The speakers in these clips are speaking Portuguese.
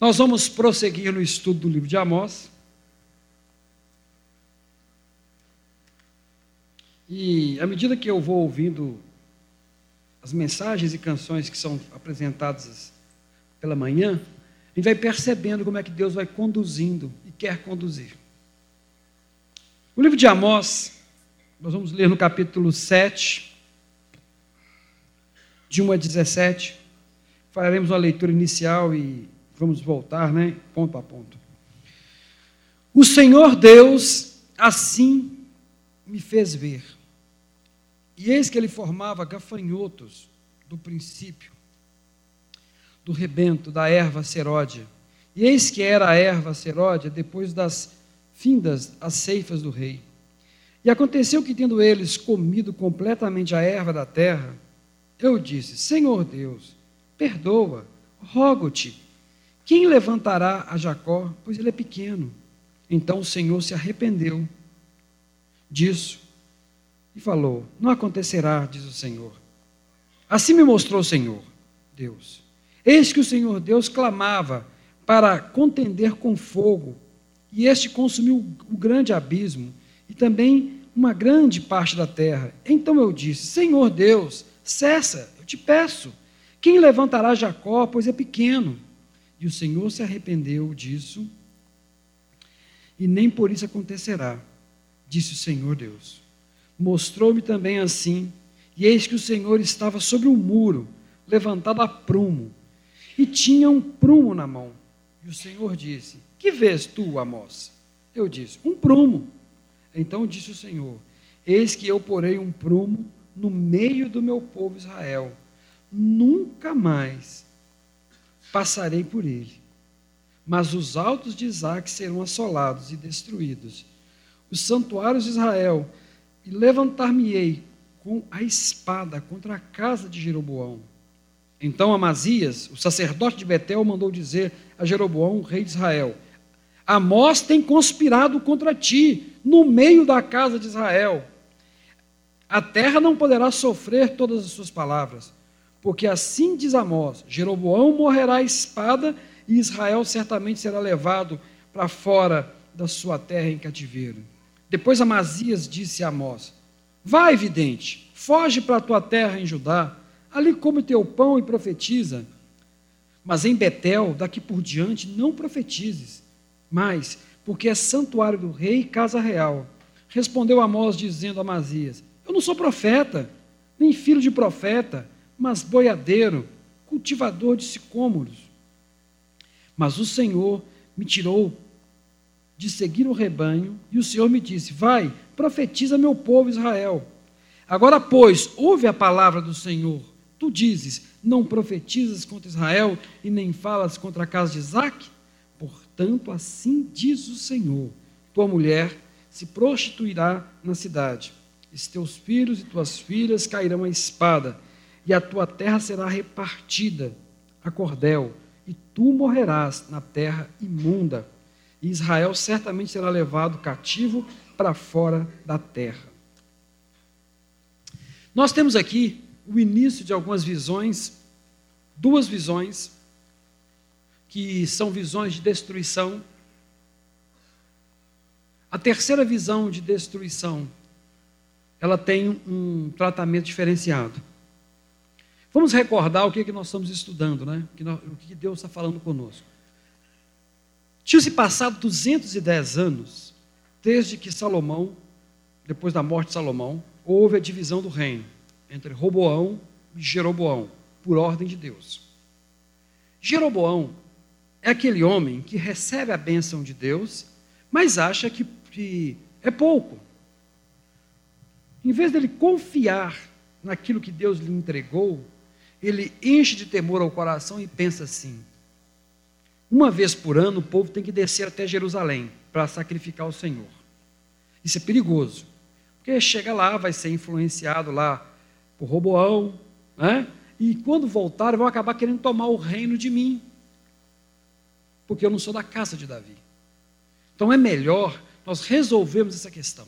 Nós vamos prosseguir no estudo do livro de Amós. E à medida que eu vou ouvindo as mensagens e canções que são apresentadas pela manhã, a gente vai percebendo como é que Deus vai conduzindo e quer conduzir. O livro de Amós, nós vamos ler no capítulo 7, de 1 a 17. Faremos uma leitura inicial e vamos voltar, né? Ponto a ponto. O Senhor Deus assim me fez ver e eis que ele formava gafanhotos do princípio, do rebento, da erva seródia. E eis que era a erva seródia depois das findas as ceifas do rei. E aconteceu que, tendo eles comido completamente a erva da terra, eu disse: Senhor Deus, perdoa, rogo-te, quem levantará a Jacó, pois ele é pequeno? Então o Senhor se arrependeu disso e falou: Não acontecerá, diz o Senhor. Assim me mostrou o Senhor, Deus. Eis que o Senhor Deus clamava para contender com fogo, e este consumiu o grande abismo e também uma grande parte da terra. Então eu disse: Senhor Deus, cessa, eu te peço. Quem levantará Jacó, pois é pequeno? E o Senhor se arrependeu disso, e nem por isso acontecerá, disse o Senhor Deus. Mostrou-me também assim, e eis que o Senhor estava sobre um muro, levantado a prumo, e tinha um prumo na mão. E o Senhor disse: Que vês tu, Amós? Eu disse: Um prumo. Então disse o Senhor: Eis que eu porei um prumo no meio do meu povo Israel. Nunca mais passarei por ele. Mas os altos de Isaac serão assolados e destruídos. Os santuários de Israel e levantar-me-ei com a espada contra a casa de Jeroboão. Então Amazias, o sacerdote de Betel, mandou dizer a Jeroboão, rei de Israel: Amós tem conspirado contra ti no meio da casa de Israel. A terra não poderá sofrer todas as suas palavras, porque assim diz Amós: Jeroboão morrerá à espada e Israel certamente será levado para fora da sua terra em cativeiro. Depois Amazias disse a Amós: Vai, vidente, foge para a tua terra em Judá, ali come teu pão e profetiza. Mas em Betel, daqui por diante, não profetizes, mas, porque é santuário do rei e casa real. Respondeu Amós, dizendo a Amazias: Eu não sou profeta, nem filho de profeta, mas boiadeiro, cultivador de sicômoros. Mas o Senhor me tirou de seguir o rebanho, e o Senhor me disse: Vai, profetiza meu povo Israel. Agora, pois, ouve a palavra do Senhor. Tu dizes: Não profetizas contra Israel e nem falas contra a casa de Isaac? Portanto, assim diz o Senhor: Tua mulher se prostituirá na cidade, e teus filhos e tuas filhas cairão à espada, e a tua terra será repartida a cordel, e tu morrerás na terra imunda e Israel certamente será levado cativo para fora da terra. Nós temos aqui o início de algumas visões, duas visões, que são visões de destruição. A terceira visão de destruição, ela tem um tratamento diferenciado. Vamos recordar o que, é que nós estamos estudando, né? o que Deus está falando conosco. Tinham-se passado 210 anos desde que Salomão, depois da morte de Salomão, houve a divisão do reino entre Roboão e Jeroboão, por ordem de Deus. Jeroboão é aquele homem que recebe a bênção de Deus, mas acha que, que é pouco. Em vez dele confiar naquilo que Deus lhe entregou, ele enche de temor ao coração e pensa assim: uma vez por ano, o povo tem que descer até Jerusalém para sacrificar o Senhor. Isso é perigoso, porque chega lá, vai ser influenciado lá por Roboão, né? e quando voltar, vão acabar querendo tomar o reino de mim, porque eu não sou da casa de Davi. Então é melhor nós resolvermos essa questão.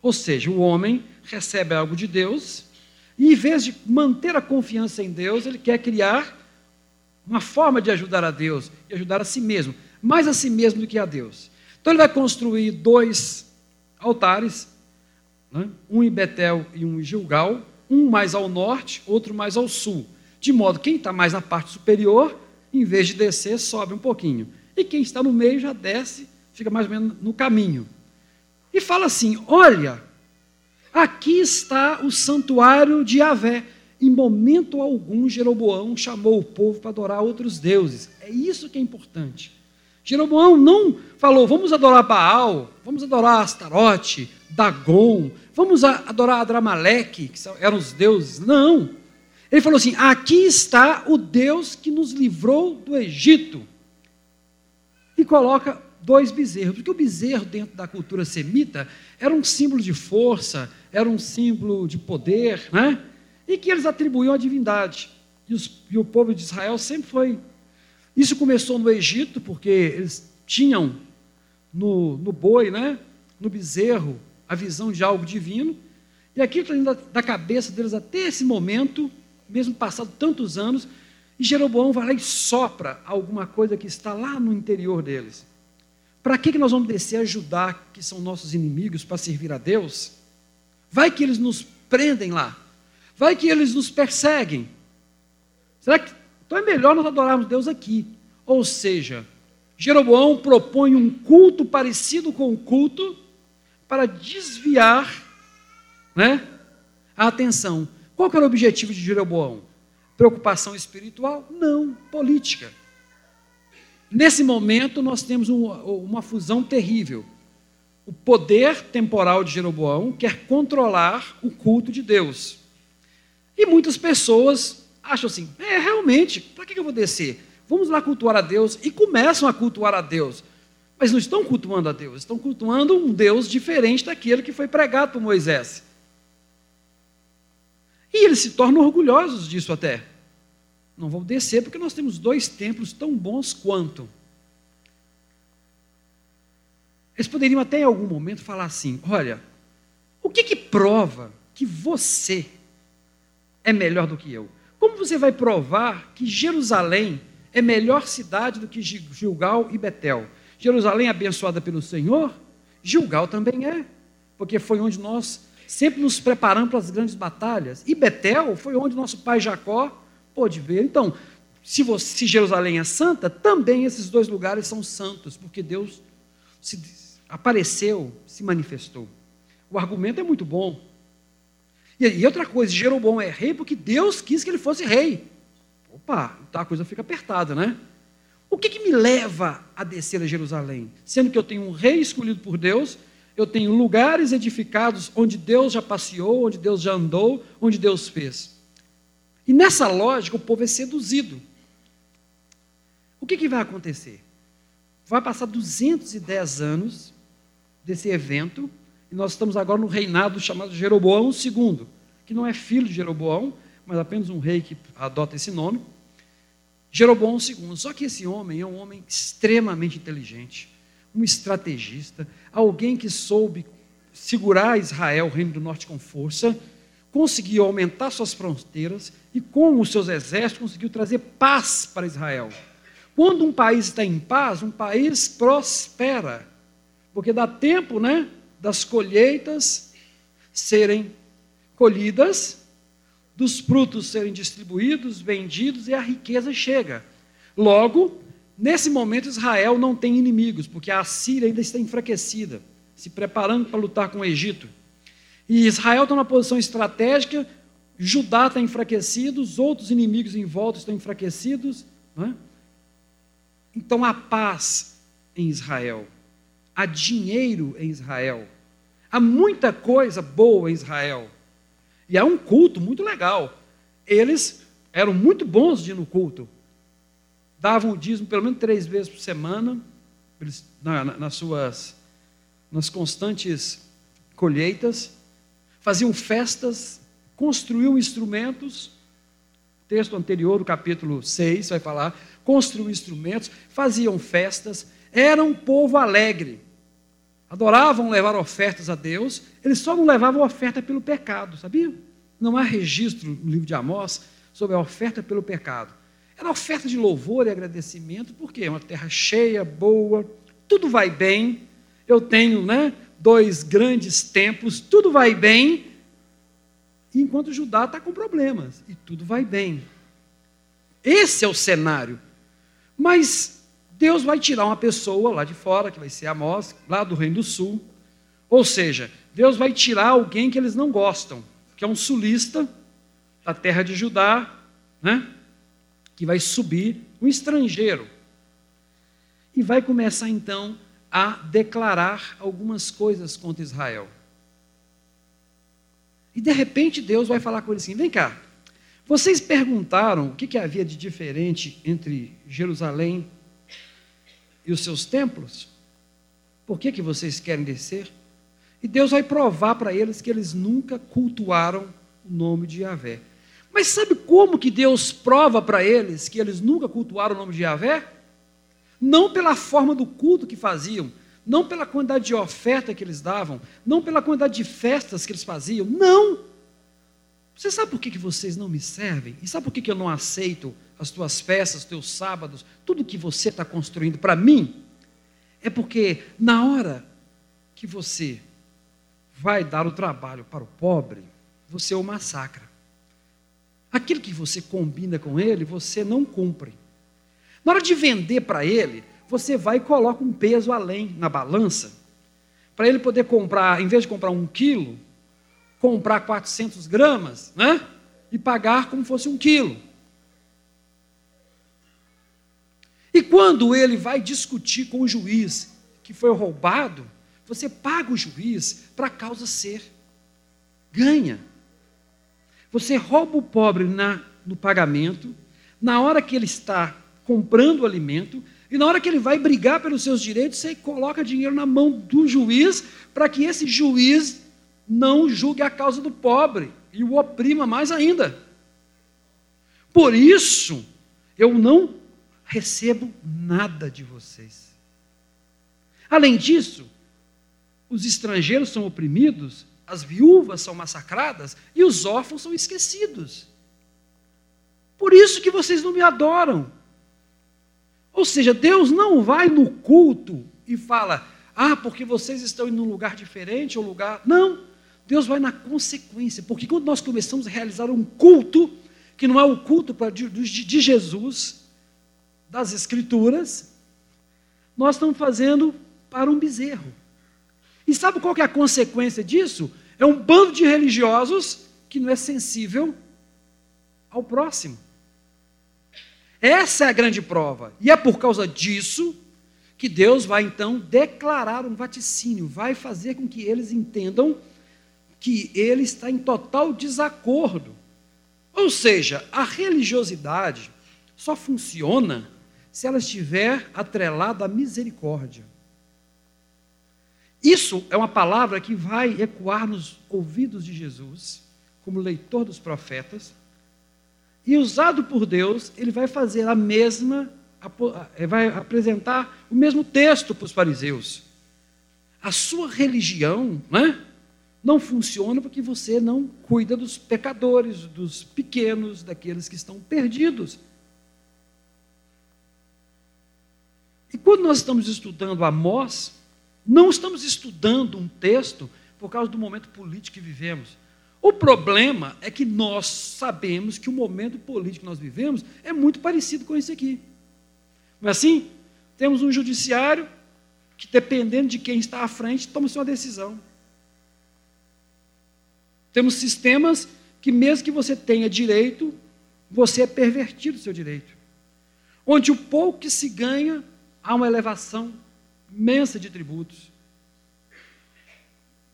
Ou seja, o homem recebe algo de Deus, e em vez de manter a confiança em Deus, ele quer criar uma forma de ajudar a Deus e ajudar a si mesmo, mais a si mesmo do que a Deus. Então ele vai construir dois altares, né? um em Betel e um em Gilgal, um mais ao norte, outro mais ao sul. De modo que quem está mais na parte superior, em vez de descer, sobe um pouquinho. E quem está no meio já desce, fica mais ou menos no caminho. E fala assim: olha, aqui está o santuário de Yahvé. Em momento algum, Jeroboão chamou o povo para adorar outros deuses. É isso que é importante. Jeroboão não falou, vamos adorar Baal, vamos adorar Astarote, Dagon, vamos adorar Adramaleque, que eram os deuses. Não. Ele falou assim: aqui está o Deus que nos livrou do Egito. E coloca dois bezerros, porque o bezerro, dentro da cultura semita, era um símbolo de força, era um símbolo de poder, né? e que eles atribuíam à divindade. E, os, e o povo de Israel sempre foi isso começou no Egito, porque eles tinham no, no boi, né, no bezerro, a visão de algo divino, e aquilo está da, da cabeça deles até esse momento, mesmo passado tantos anos, e Jeroboão vai lá e sopra alguma coisa que está lá no interior deles. Para que, que nós vamos descer a Judá, que são nossos inimigos, para servir a Deus? Vai que eles nos prendem lá. Vai que eles nos perseguem. Será que então é melhor nós adorarmos Deus aqui. Ou seja, Jeroboão propõe um culto parecido com o culto para desviar né, a atenção. Qual era o objetivo de Jeroboão? Preocupação espiritual? Não, política. Nesse momento, nós temos um, uma fusão terrível. O poder temporal de Jeroboão quer controlar o culto de Deus. E muitas pessoas acham assim: é, realmente, para que eu vou descer? Vamos lá cultuar a Deus. E começam a cultuar a Deus. Mas não estão cultuando a Deus, estão cultuando um Deus diferente daquele que foi pregado por Moisés. E eles se tornam orgulhosos disso até. Não vão descer porque nós temos dois templos tão bons quanto. Eles poderiam até em algum momento falar assim: olha, o que, que prova que você é melhor do que eu? Como você vai provar que Jerusalém é melhor cidade do que Gilgal e Betel? Jerusalém é abençoada pelo Senhor, Gilgal também é, porque foi onde nós sempre nos preparamos para as grandes batalhas. E Betel foi onde nosso pai Jacó pôde ver. Então, se, você, se Jerusalém é santa, também esses dois lugares são santos, porque Deus se apareceu, se manifestou. O argumento é muito bom. E, outra coisa, Jeroboão é rei porque Deus quis que ele fosse rei. Opa, então a coisa fica apertada, né? O que, que me leva a descer a Jerusalém? Sendo que eu tenho um rei escolhido por Deus, eu tenho lugares edificados onde Deus já passeou, onde Deus já andou, onde Deus fez. E nessa lógica, o povo é seduzido. O que, que vai acontecer? Vai passar 210 anos desse evento, e nós estamos agora no reinado chamado Jeroboão II, que não é filho de Jeroboão, mas apenas um rei que adota esse nome. Jeroboão II. Só que esse homem é um homem extremamente inteligente, um estrategista, alguém que soube segurar Israel, o reino do norte, com força, conseguiu aumentar suas fronteiras e, com os seus exércitos, conseguiu trazer paz para Israel. Quando um país está em paz, um país prospera, porque dá tempo, né? das colheitas serem colhidas, dos frutos serem distribuídos, vendidos e a riqueza chega. Logo, nesse momento, Israel não tem inimigos, porque a Síria ainda está enfraquecida, se preparando para lutar com o Egito. E Israel está numa posição estratégica, Judá está enfraquecido, os outros inimigos em volta estão enfraquecidos. É? Então há paz em Israel há dinheiro em Israel. Há muita coisa boa em Israel. E há um culto muito legal. Eles eram muito bons de ir no culto. Davam o dízimo pelo menos três vezes por semana, eles, na, nas suas nas constantes colheitas, faziam festas, construíam instrumentos. O texto anterior, do capítulo 6, vai falar: construíam instrumentos, faziam festas, era um povo alegre adoravam levar ofertas a Deus, eles só não levavam oferta pelo pecado, sabia? Não há registro no livro de Amós sobre a oferta pelo pecado. Era oferta de louvor e agradecimento, porque é uma terra cheia, boa, tudo vai bem. Eu tenho né, dois grandes templos, tudo vai bem, enquanto Judá está com problemas, e tudo vai bem. Esse é o cenário. Mas Deus vai tirar uma pessoa lá de fora, que vai ser Amós, lá do Reino do Sul. Ou seja, Deus vai tirar alguém que eles não gostam, que é um sulista da terra de Judá, né? que vai subir, um estrangeiro. E vai começar então a declarar algumas coisas contra Israel. E de repente Deus vai falar com ele assim: vem cá, vocês perguntaram o que, que havia de diferente entre Jerusalém e os seus templos? Por que, que vocês querem descer? E Deus vai provar para eles que eles nunca cultuaram o nome de Yahvé. Mas sabe como que Deus prova para eles que eles nunca cultuaram o nome de Yahvé? Não pela forma do culto que faziam, não pela quantidade de oferta que eles davam, não pela quantidade de festas que eles faziam, não. Você sabe por que, que vocês não me servem? E sabe por que, que eu não aceito as tuas festas, os teus sábados, tudo que você está construindo para mim? É porque na hora que você vai dar o trabalho para o pobre, você o massacra. Aquilo que você combina com ele, você não cumpre. Na hora de vender para ele, você vai e coloca um peso além na balança, para ele poder comprar, em vez de comprar um quilo, comprar 400 gramas, né? E pagar como fosse um quilo. E quando ele vai discutir com o juiz que foi roubado, você paga o juiz para a causa ser. Ganha. Você rouba o pobre na, no pagamento, na hora que ele está comprando o alimento, e na hora que ele vai brigar pelos seus direitos, você coloca dinheiro na mão do juiz, para que esse juiz não julgue a causa do pobre e o oprima mais ainda. Por isso, eu não recebo nada de vocês. Além disso, os estrangeiros são oprimidos, as viúvas são massacradas e os órfãos são esquecidos. Por isso que vocês não me adoram. Ou seja, Deus não vai no culto e fala: "Ah, porque vocês estão em um lugar diferente ou lugar". Não. Deus vai na consequência, porque quando nós começamos a realizar um culto, que não é o culto de, de Jesus, das Escrituras, nós estamos fazendo para um bezerro. E sabe qual é a consequência disso? É um bando de religiosos que não é sensível ao próximo. Essa é a grande prova. E é por causa disso que Deus vai então declarar um vaticínio, vai fazer com que eles entendam que ele está em total desacordo. Ou seja, a religiosidade só funciona se ela estiver atrelada à misericórdia. Isso é uma palavra que vai ecoar nos ouvidos de Jesus, como leitor dos profetas, e usado por Deus, ele vai fazer a mesma, eh, vai apresentar o mesmo texto para os fariseus. A sua religião né, não funciona porque você não cuida dos pecadores, dos pequenos, daqueles que estão perdidos. E quando nós estamos estudando Amós, não estamos estudando um texto por causa do momento político que vivemos. O problema é que nós sabemos que o momento político que nós vivemos é muito parecido com esse aqui. Não é assim? Temos um judiciário que, dependendo de quem está à frente, toma-se uma decisão. Temos sistemas que, mesmo que você tenha direito, você é pervertido o seu direito. Onde o pouco que se ganha, há uma elevação imensa de tributos.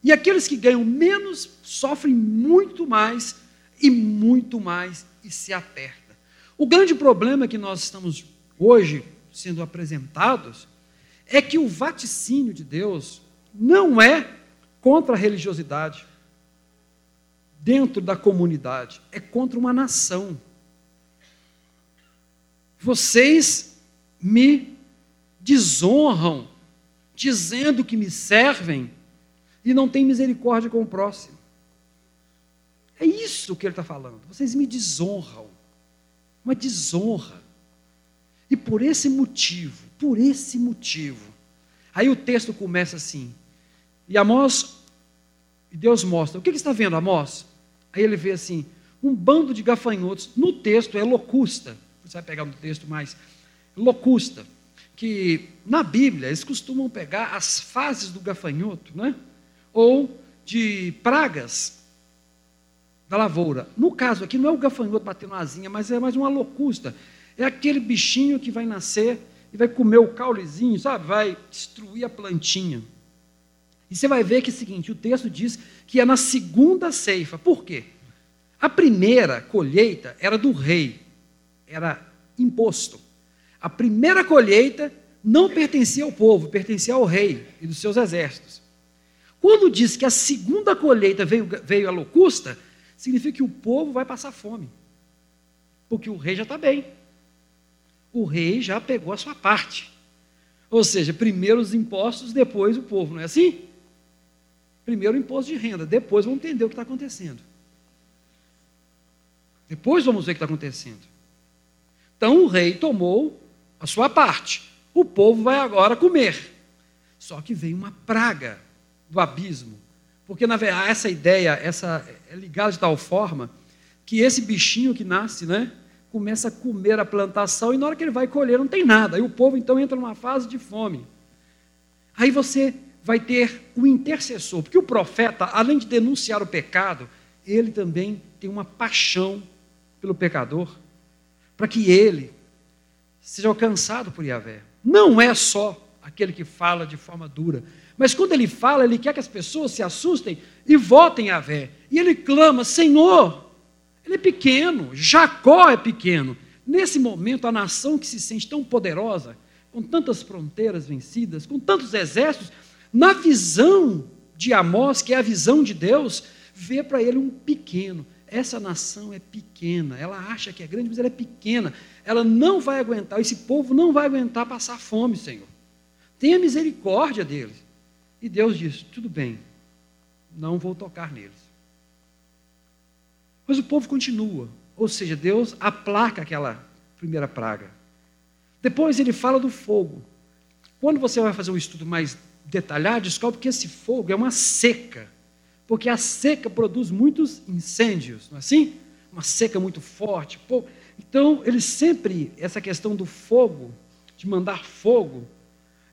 E aqueles que ganham menos sofrem muito mais e muito mais e se aperta. O grande problema que nós estamos hoje sendo apresentados é que o vaticínio de Deus não é contra a religiosidade dentro da comunidade, é contra uma nação. Vocês me desonram dizendo que me servem e não têm misericórdia com o próximo. É isso que ele está falando. Vocês me desonram. Uma desonra. E por esse motivo, por esse motivo, aí o texto começa assim. E Amós, e Deus mostra, o que, que está vendo Amós? Aí ele vê assim, um bando de gafanhotos, no texto é locusta, você vai pegar no texto mais, locusta, que na Bíblia eles costumam pegar as fases do gafanhoto, né? ou de pragas da lavoura. No caso aqui, não é o gafanhoto batendo asinha, mas é mais uma locusta. É aquele bichinho que vai nascer e vai comer o caulezinho, sabe? Vai destruir a plantinha. E você vai ver que é o seguinte: o texto diz que é na segunda ceifa. Por quê? A primeira colheita era do rei, era imposto. A primeira colheita não pertencia ao povo, pertencia ao rei e dos seus exércitos. Quando diz que a segunda colheita veio, veio a locusta, significa que o povo vai passar fome. Porque o rei já está bem. O rei já pegou a sua parte. Ou seja, primeiro os impostos, depois o povo, não é assim? Primeiro o imposto de renda, depois vamos entender o que está acontecendo. Depois vamos ver o que está acontecendo. Então o rei tomou a sua parte. O povo vai agora comer. Só que veio uma praga do abismo. Porque, na verdade, essa ideia essa, é ligada de tal forma que esse bichinho que nasce, né, começa a comer a plantação e na hora que ele vai colher não tem nada. Aí o povo então entra numa fase de fome. Aí você vai ter o intercessor, porque o profeta, além de denunciar o pecado, ele também tem uma paixão pelo pecador, para que ele seja alcançado por Yahvé. Não é só aquele que fala de forma dura, mas quando ele fala, ele quer que as pessoas se assustem e votem a Vé. E ele clama: Senhor, ele é pequeno, Jacó é pequeno. Nesse momento, a nação que se sente tão poderosa, com tantas fronteiras vencidas, com tantos exércitos, na visão de Amós, que é a visão de Deus, vê para ele um pequeno. Essa nação é pequena, ela acha que é grande, mas ela é pequena. Ela não vai aguentar, esse povo não vai aguentar passar fome, Senhor. Tenha misericórdia deles. E Deus diz: tudo bem, não vou tocar neles. Mas o povo continua, ou seja, Deus aplaca aquela primeira praga. Depois ele fala do fogo. Quando você vai fazer um estudo mais detalhado, descobre que esse fogo é uma seca, porque a seca produz muitos incêndios, não é assim? Uma seca muito forte. Então, ele sempre, essa questão do fogo, de mandar fogo,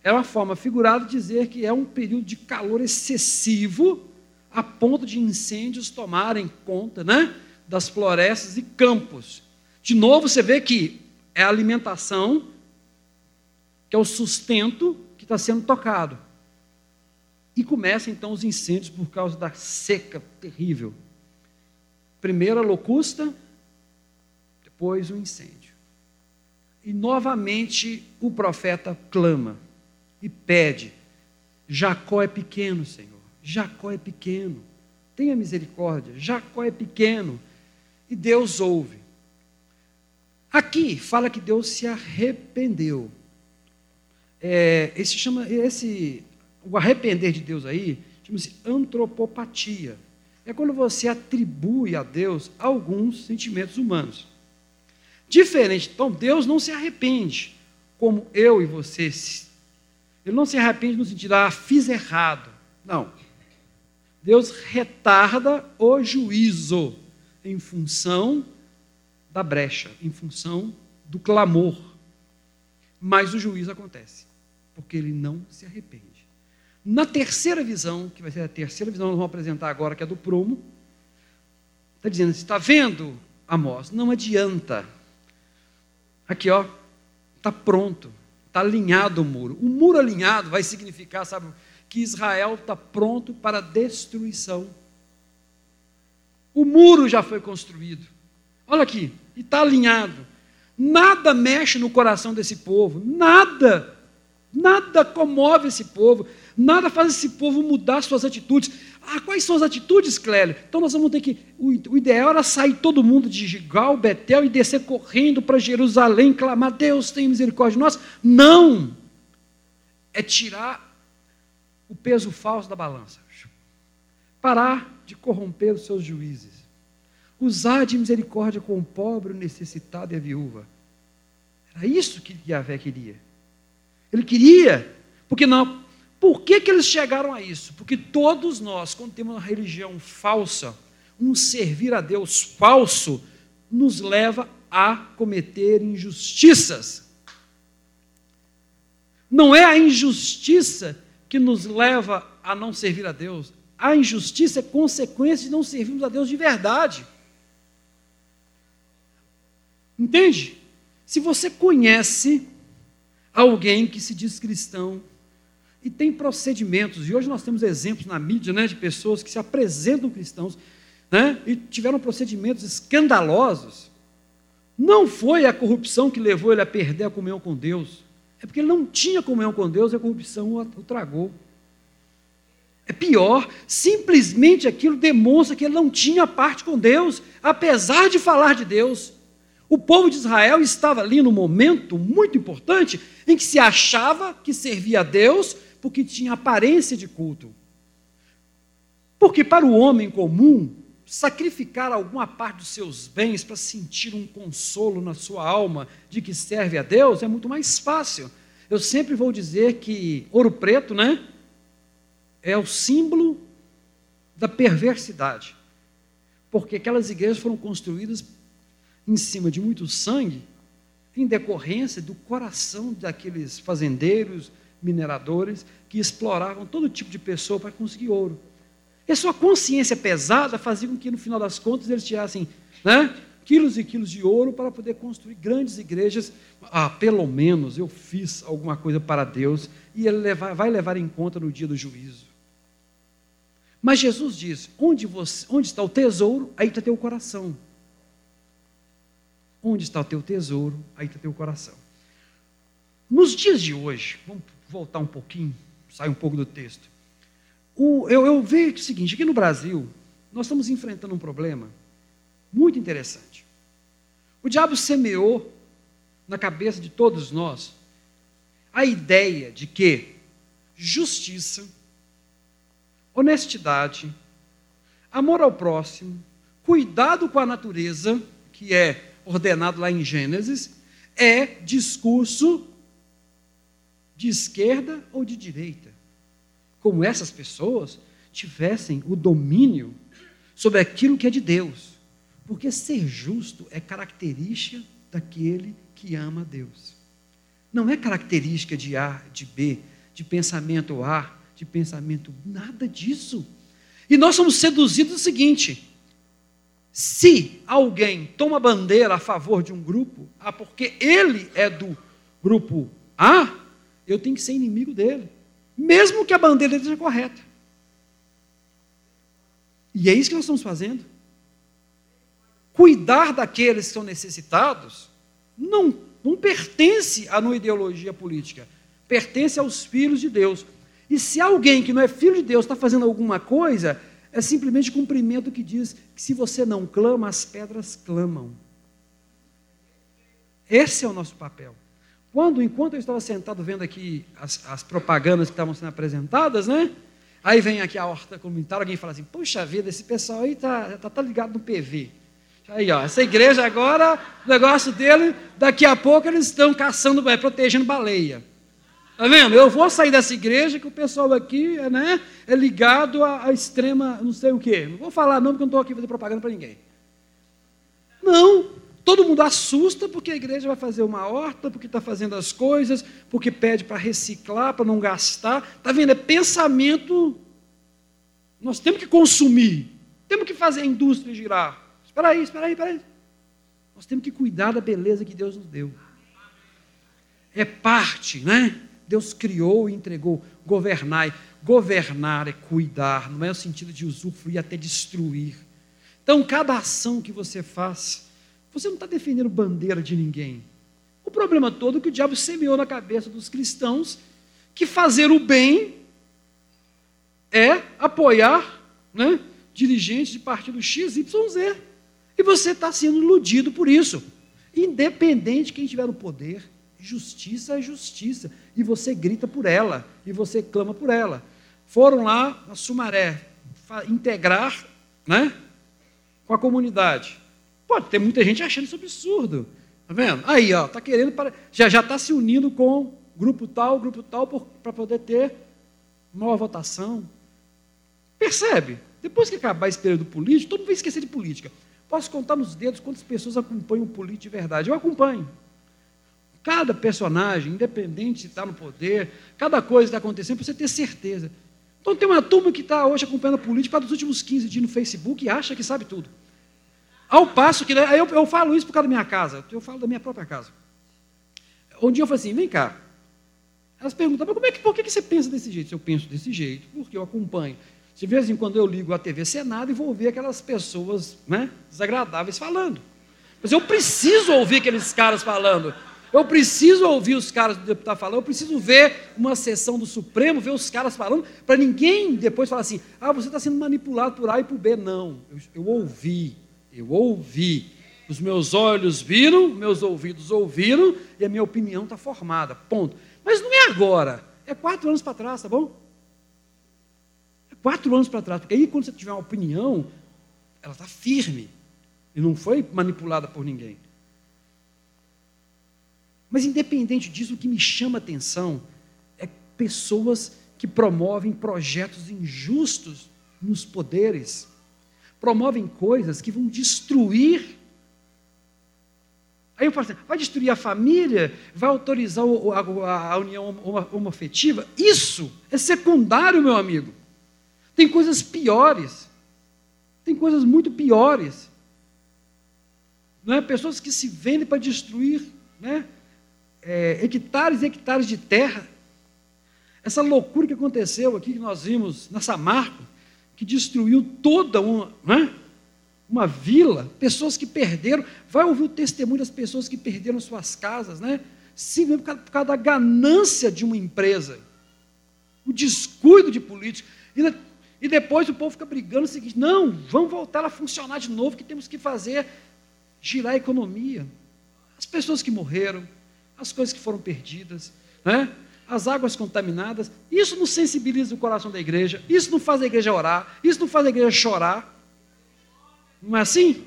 é uma forma figurada de dizer que é um período de calor excessivo, a ponto de incêndios tomarem conta né, das florestas e campos. De novo, você vê que é a alimentação, que é o sustento que está sendo tocado. E começam então os incêndios por causa da seca terrível. Primeiro a locusta, depois o incêndio. E novamente o profeta clama e pede: Jacó é pequeno, Senhor. Jacó é pequeno. Tenha misericórdia. Jacó é pequeno. E Deus ouve. Aqui fala que Deus se arrependeu. É, esse chama esse o arrepender de Deus aí chama-se antropopatia. É quando você atribui a Deus alguns sentimentos humanos. Diferente, então Deus não se arrepende, como eu e você ele não se arrepende no sentido, ah, fiz errado. Não. Deus retarda o juízo em função da brecha, em função do clamor. Mas o juízo acontece, porque ele não se arrepende. Na terceira visão, que vai ser a terceira visão, nós vamos apresentar agora, que é do prumo, está dizendo, está vendo, Amós? Não adianta. Aqui, ó, está pronto. Está alinhado o muro. O muro alinhado vai significar, sabe, que Israel está pronto para destruição. O muro já foi construído. Olha aqui, e está alinhado. Nada mexe no coração desse povo, nada, nada comove esse povo, nada faz esse povo mudar suas atitudes. Ah, quais são as atitudes, Clélio? Então nós vamos ter que. O, ideal era sair todo mundo de Gigal, Betel e descer correndo para Jerusalém, clamar: Deus tem misericórdia de nós. Não! É tirar o peso falso da balança. Parar de corromper os seus juízes. Usar de misericórdia com o pobre, o necessitado e a viúva. Era isso que Yahvé queria. Ele queria, porque não. Por que, que eles chegaram a isso? Porque todos nós, quando temos uma religião falsa, um servir a Deus falso, nos leva a cometer injustiças. Não é a injustiça que nos leva a não servir a Deus. A injustiça é consequência de não servirmos a Deus de verdade. Entende? Se você conhece alguém que se diz cristão e tem procedimentos, e hoje nós temos exemplos na mídia né, de pessoas que se apresentam cristãos né, e tiveram procedimentos escandalosos, não foi a corrupção que levou ele a perder a comunhão com Deus, é porque ele não tinha comunhão com Deus e a corrupção o tragou. É pior, simplesmente aquilo demonstra que ele não tinha parte com Deus, apesar de falar de Deus. O povo de Israel estava ali no momento muito importante em que se achava que servia a Deus porque tinha aparência de culto. Porque para o homem comum, sacrificar alguma parte dos seus bens para sentir um consolo na sua alma de que serve a Deus é muito mais fácil. Eu sempre vou dizer que ouro preto, né, é o símbolo da perversidade. Porque aquelas igrejas foram construídas em cima de muito sangue, em decorrência do coração daqueles fazendeiros, mineradores, que exploravam todo tipo de pessoa para conseguir ouro. E a sua consciência pesada fazia com que, no final das contas, eles tirassem né, quilos e quilos de ouro para poder construir grandes igrejas. Ah, pelo menos eu fiz alguma coisa para Deus e Ele levar, vai levar em conta no dia do juízo. Mas Jesus diz: onde, você, onde está o tesouro, aí está teu coração. Onde está o teu tesouro, aí está teu coração. Nos dias de hoje, vamos voltar um pouquinho, sair um pouco do texto. O, eu, eu vejo o seguinte: aqui no Brasil, nós estamos enfrentando um problema muito interessante. O diabo semeou na cabeça de todos nós a ideia de que justiça, honestidade, amor ao próximo, cuidado com a natureza, que é ordenado lá em Gênesis, é discurso de esquerda ou de direita. Como essas pessoas tivessem o domínio sobre aquilo que é de Deus. Porque ser justo é característica daquele que ama Deus. Não é característica de A, de B, de pensamento A, de pensamento, nada disso. E nós somos seduzidos o seguinte: se alguém toma bandeira a favor de um grupo, ah, porque ele é do grupo A, eu tenho que ser inimigo dele, mesmo que a bandeira seja correta. E é isso que nós estamos fazendo. Cuidar daqueles que são necessitados não, não pertence à não ideologia política, pertence aos filhos de Deus. E se alguém que não é filho de Deus está fazendo alguma coisa, é simplesmente cumprimento que diz que se você não clama, as pedras clamam. Esse é o nosso papel. Quando, enquanto eu estava sentado vendo aqui as, as propagandas que estavam sendo apresentadas, né? Aí vem aqui a horta comunitária, alguém fala assim, puxa vida, esse pessoal aí está tá, tá ligado no PV. Aí, ó, essa igreja agora, o negócio dele, daqui a pouco eles estão caçando, é, protegendo baleia. Está vendo? Eu vou sair dessa igreja que o pessoal aqui né, é ligado à, extrema, não sei o quê. Não vou falar não, porque eu não estou aqui fazer propaganda para ninguém. Não, todo mundo assusta porque a igreja vai fazer uma horta, porque está fazendo as coisas, porque pede para reciclar, para não gastar. Está vendo? É pensamento. Nós temos que consumir, temos que fazer a indústria girar. Espera aí, espera aí, espera aí. Nós temos que cuidar da beleza que Deus nos deu. É parte, né? Deus criou e entregou. Governai. Governar é cuidar, não é o sentido de usufruir até destruir. Então, cada ação que você faz, você não está defendendo bandeira de ninguém. O problema todo é que o diabo semeou na cabeça dos cristãos que fazer o bem é apoiar né, dirigentes de partido X, Y, Z. E você está sendo iludido por isso. Independente de quem estiver no poder, Justiça é justiça. E você grita por ela, e você clama por ela. Foram lá a Sumaré integrar né, com a comunidade. Pode ter muita gente achando isso absurdo. Tá vendo? Aí, ó, tá querendo para, já já está se unindo com grupo tal, grupo tal para poder ter maior votação. Percebe? Depois que acabar esse período político, todo mundo vai esquecer de política. Posso contar nos dedos quantas pessoas acompanham o político de verdade. Eu acompanho. Cada personagem, independente se está no poder, cada coisa que está acontecendo, para você ter certeza. Então tem uma turma que está hoje acompanhando a política dos últimos 15 dias no Facebook e acha que sabe tudo. Ao passo que, né, eu, eu falo isso por causa da minha casa, eu falo da minha própria casa. Um dia eu falei assim, vem cá. Elas perguntam, mas como é que, por que você pensa desse jeito? Eu penso desse jeito, porque eu acompanho. De vez em quando eu ligo a TV Senado e vou ver aquelas pessoas né, desagradáveis falando. Mas eu preciso ouvir aqueles caras falando. Eu preciso ouvir os caras do deputado falando, eu preciso ver uma sessão do Supremo, ver os caras falando, para ninguém depois falar assim, ah, você está sendo manipulado por A e por B. Não, eu, eu ouvi, eu ouvi. Os meus olhos viram, meus ouvidos ouviram e a minha opinião está formada. Ponto. Mas não é agora. É quatro anos para trás, tá bom? É quatro anos para trás. Porque aí, quando você tiver uma opinião, ela está firme. E não foi manipulada por ninguém. Mas, independente disso, o que me chama a atenção é pessoas que promovem projetos injustos nos poderes promovem coisas que vão destruir. Aí eu falo assim, vai destruir a família, vai autorizar a, união homoafetiva? Isso é secundário, meu amigo. Tem coisas piores. Tem coisas muito piores. Não é? Pessoas que se vendem para destruir né? É, hectares e hectares de terra. Essa loucura que aconteceu aqui, que nós vimos nessa marca, que destruiu toda uma, né? uma vila, pessoas que perderam. Vai ouvir o testemunho das pessoas que perderam suas casas, né? Simplesmente por causa da ganância de uma empresa, o descuido de políticos. E, e depois o povo fica brigando o seguinte: não, vamos voltar a funcionar de novo, que temos que fazer girar a economia. As pessoas que morreram, as coisas que foram perdidas, né? as águas contaminadas. Isso não sensibiliza o coração da igreja, isso não faz a igreja orar, isso não faz a igreja chorar. Não é assim?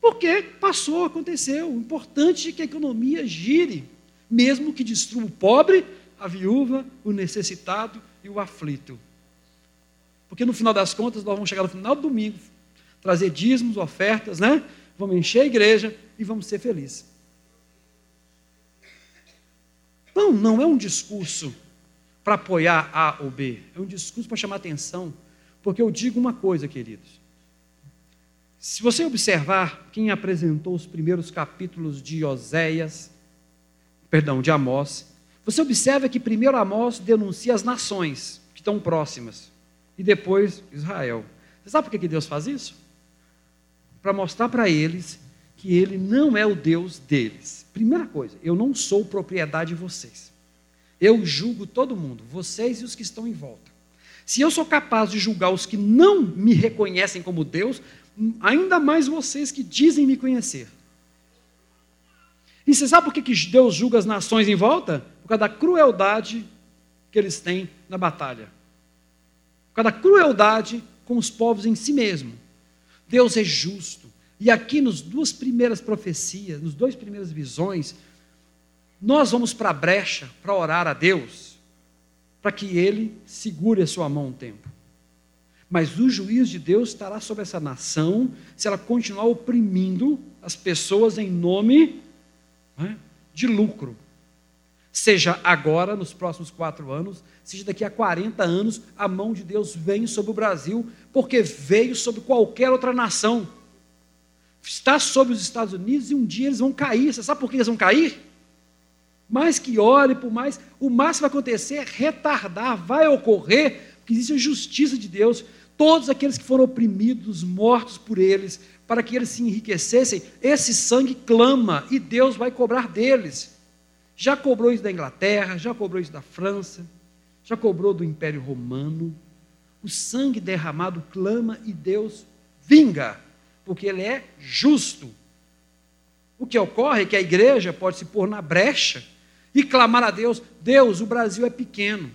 Porque passou, aconteceu. O importante é que a economia gire, mesmo que destrua o pobre, a viúva, o necessitado e o aflito. Porque no final das contas, nós vamos chegar no final do domingo, trazer dízimos, ofertas, né? Vamos encher a igreja e vamos ser felizes. Não, não é um discurso para apoiar A ou B, é um discurso para chamar atenção, porque eu digo uma coisa, queridos. Se você observar quem apresentou os primeiros capítulos de Oséias, perdão, de Amós, você observa que primeiro Amós denuncia as nações que estão próximas e depois Israel. Você sabe por que Deus faz isso? Para mostrar para eles que ele não é o Deus deles. Primeira coisa, eu não sou propriedade de vocês. Eu julgo todo mundo, vocês e os que estão em volta. Se eu sou capaz de julgar os que não me reconhecem como Deus, ainda mais vocês que dizem me conhecer. E você sabe por que Deus julga as nações em volta? Por causa da crueldade que eles têm na batalha. Por causa da crueldade com os povos em si mesmo. Deus é justo. E aqui, nos duas primeiras profecias, nos dois primeiras visões, nós vamos para a brecha para orar a Deus, para que Ele segure a sua mão um tempo. Mas o juiz de Deus estará sobre essa nação se ela continuar oprimindo as pessoas em nome né, de lucro. Seja agora, nos próximos quatro anos, seja daqui a 40 anos, a mão de Deus vem sobre o Brasil, porque veio sobre qualquer outra nação está sobre os Estados Unidos e um dia eles vão cair. Você sabe por que eles vão cair? Mais que ore, por mais, o máximo vai acontecer é retardar, vai ocorrer, porque existe a justiça de Deus. Todos aqueles que foram oprimidos, mortos por eles, para que eles se enriquecessem, esse sangue clama e Deus vai cobrar deles. Já cobrou isso da Inglaterra, já cobrou isso da França, já cobrou do Império Romano. O sangue derramado clama e Deus vinga porque ele é justo. O que ocorre é que a igreja pode se pôr na brecha e clamar a Deus: Deus, o Brasil é pequeno.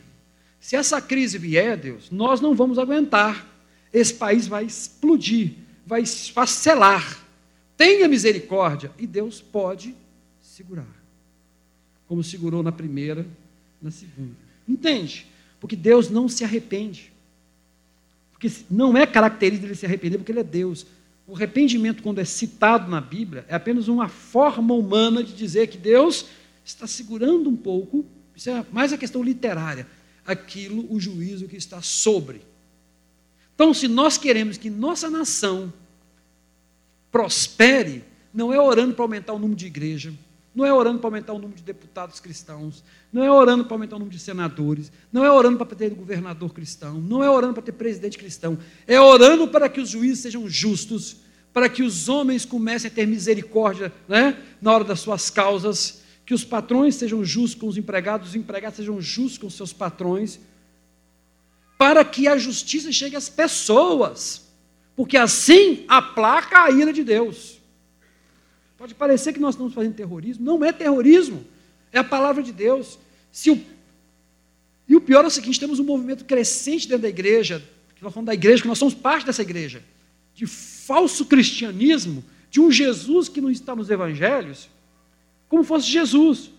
Se essa crise vier, Deus, nós não vamos aguentar. Esse país vai explodir, vai esfacelar. Tenha misericórdia. E Deus pode segurar. Como segurou na primeira, na segunda. Entende? Porque Deus não se arrepende. Porque não é característica dele se arrepender, porque ele é Deus. O arrependimento, quando é citado na Bíblia, é apenas uma forma humana de dizer que Deus está segurando um pouco, isso é mais a questão literária, aquilo, o juízo que está sobre. Então, se nós queremos que nossa nação prospere, não é orando para aumentar o número de igreja, não é orando para aumentar o número de deputados cristãos, não é orando para aumentar o número de senadores, não é orando para ter governador cristão, não é orando para ter presidente cristão, é orando para que os juízes sejam justos, para que os homens comecem a ter misericórdia né, na hora das suas causas, que os patrões sejam justos com os empregados, os empregados sejam justos com os seus patrões, para que a justiça chegue às pessoas. Porque assim aplaca a ira de Deus. Pode parecer que nós estamos fazendo terrorismo, não é terrorismo, é a palavra de Deus. Se o... E o pior é o seguinte: temos um movimento crescente dentro da igreja, que nós falamos da igreja, que nós somos parte dessa igreja, de falso cristianismo, de um Jesus que não está nos evangelhos, como fosse Jesus.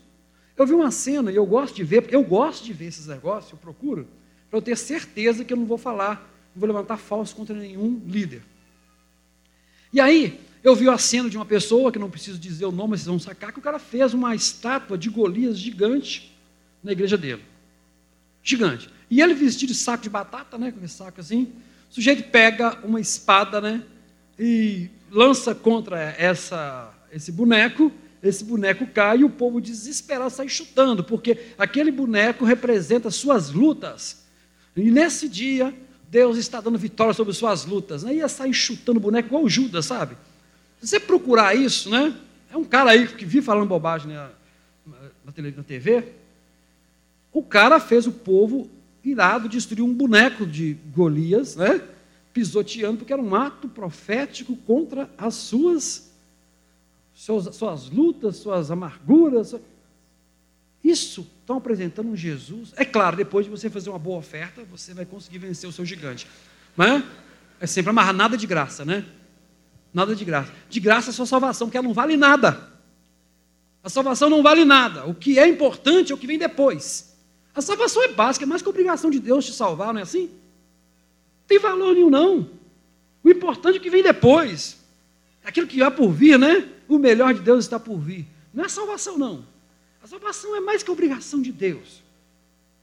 Eu vi uma cena, e eu gosto de ver, eu gosto de ver esses negócios, eu procuro, para eu ter certeza que eu não vou falar não vou levantar falso contra nenhum líder. E aí, eu vi a cena de uma pessoa, que não preciso dizer o nome, mas vocês vão sacar, que o cara fez uma estátua de Golias gigante na igreja dele. Gigante. E ele vestido de saco de batata, né? Com esse saco assim. O sujeito pega uma espada, né? E lança contra essa, esse boneco. Esse boneco cai e o povo desesperado sai chutando, porque aquele boneco representa suas lutas. E nesse dia, Deus está dando vitória sobre suas lutas. Aí ia sair chutando boneco igual o Judas, sabe? Se você procurar isso, né? É um cara aí que vive falando bobagem né, na, TV. O cara fez o povo irado destruir um boneco de Golias, né? Pisoteando, porque era um ato profético contra as suas, suas, suas lutas, suas amarguras. Isso estão apresentando um Jesus. É claro, depois de você fazer uma boa oferta, você vai conseguir vencer o seu gigante. Mas é sempre amarrar nada de graça, né? Nada de graça. De graça é sua salvação, que ela não vale nada. A salvação não vale nada. O que é importante é o que vem depois. A salvação é básica, é mais que a obrigação de Deus te salvar, não é assim? Não tem valor nenhum, não. O importante é o que vem depois. Aquilo que há por vir, né? O melhor de Deus está por vir. Não é salvação, não. A salvação é mais que a obrigação de Deus.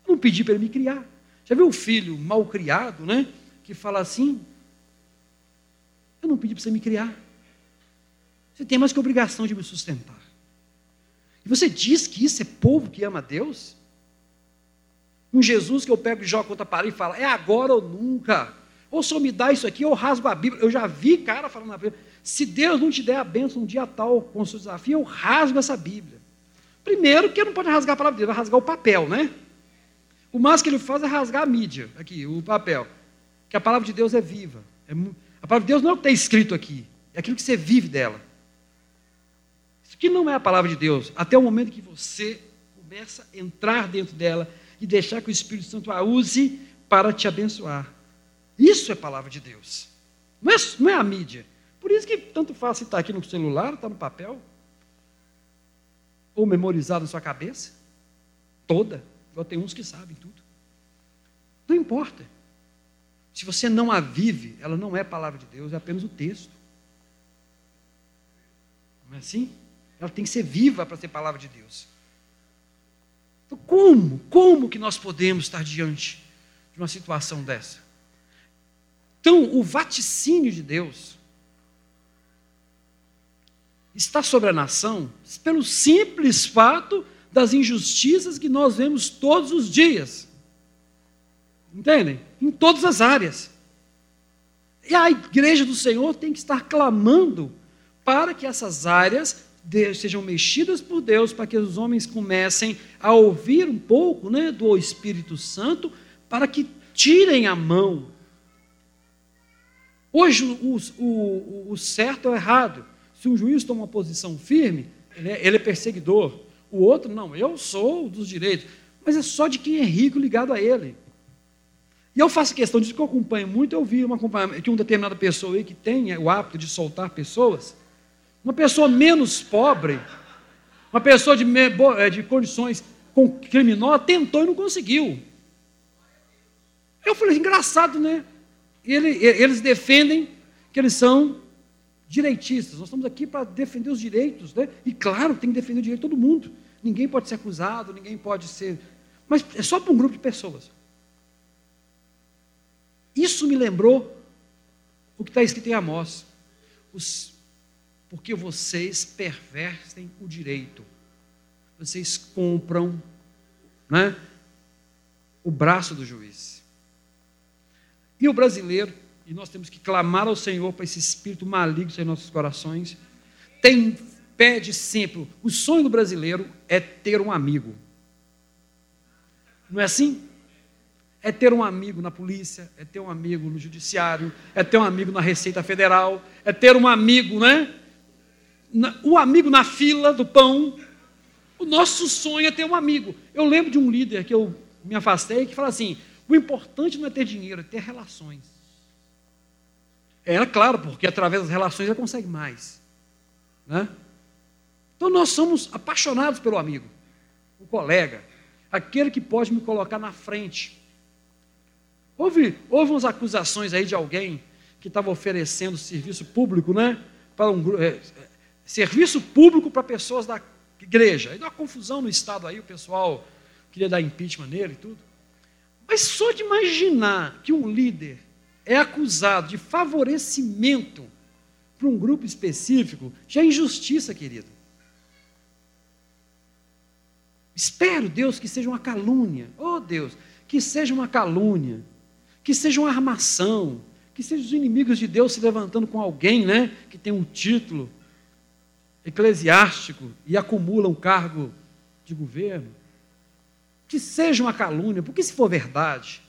Eu não pedi para ele me criar. Já viu o filho mal criado, né? Que fala assim: Eu não pedi para você me criar. Você tem mais que obrigação de me sustentar. E você diz que isso é povo que ama a Deus? Um Jesus que eu pego e jogo contra a parede e falo, é agora ou nunca. Ou eu me dá isso aqui, eu rasgo a Bíblia. Eu já vi cara falando na Bíblia, se Deus não te der a bênção um dia tal com o seu desafio, eu rasgo essa Bíblia. Primeiro, que não pode rasgar a palavra dele, vai rasgar o papel, né? O mais que ele faz é rasgar a mídia, aqui, o papel. Que a palavra de Deus é viva. É, a palavra de Deus não é o que está escrito aqui, é aquilo que você vive dela. Isso aqui não é a palavra de Deus, até o momento que você começa a entrar dentro dela e deixar que o Espírito Santo a use para te abençoar. Isso é palavra de Deus. Não é, não é a mídia. Por isso que tanto faz se está aqui no celular, está no papel ou memorizado na sua cabeça, toda, igual tem uns que sabem tudo. Não importa. Se você não a vive, ela não é palavra de Deus, é apenas o texto. Não é assim? Ela tem que ser viva para ser palavra de Deus. Então, como? Como que nós podemos estar diante de uma situação dessa? Então, o vaticínio de Deus está sobre a nação pelo simples fato das injustiças que nós vemos todos os dias. Entendem? Em todas as áreas. E a igreja do Senhor tem que estar clamando para que essas áreas sejam mexidas por Deus, para que os homens comecem a ouvir um pouco né, do Espírito Santo, para que tirem a mão. Hoje, o, o, o certo é o errado. Se um juiz toma uma posição firme, ele é, ele é perseguidor. O outro, não, eu sou dos direitos. Mas é só de quem é rico ligado a ele. E eu faço questão disso que eu acompanho muito. Eu vi uma, que uma determinada pessoa aí que tem o hábito de soltar pessoas, uma pessoa menos pobre, Uma pessoa de, eh, de condições criminosas tentou e não conseguiu. Eu falei, engraçado, né? Ele, eles defendem que eles são direitistas. Nós estamos aqui para defender os direitos, né? E claro, tem que defender o direito de todo mundo. Ninguém pode ser acusado, ninguém pode ser. Mas é só para um grupo de pessoas. Isso me lembrou o que está escrito em Amós. Os, porque vocês pervertem o direito. Vocês compram né, o braço do juiz. E o brasileiro, e nós temos que clamar ao Senhor para esse espírito maligno em nossos corações, tem, pede sempre, o sonho do brasileiro é ter um amigo. Não é assim? É ter um amigo na polícia, é ter um amigo no judiciário, é ter um amigo na Receita Federal, é ter um amigo, né? O amigo na fila do pão. O nosso sonho é ter um amigo. Eu lembro de um líder que eu me afastei que fala assim: o importante não é ter dinheiro, é ter relações. Era claro, porque através das relações ele consegue mais. Né? Então nós somos apaixonados pelo amigo, o colega, aquele que pode me colocar na frente Houve, houve umas acusações aí de alguém que estava oferecendo serviço público, né? Para um é, serviço público para pessoas da igreja. Aí deu uma confusão no estado aí, o pessoal queria dar impeachment nele e tudo. Mas só de imaginar que um líder é acusado de favorecimento para um grupo específico, já é injustiça, querido. Espero, Deus, que seja uma calúnia. Oh, Deus, que seja uma calúnia que seja uma armação, que sejam os inimigos de Deus se levantando com alguém, né, que tem um título eclesiástico e acumula um cargo de governo. Que seja uma calúnia, porque se for verdade,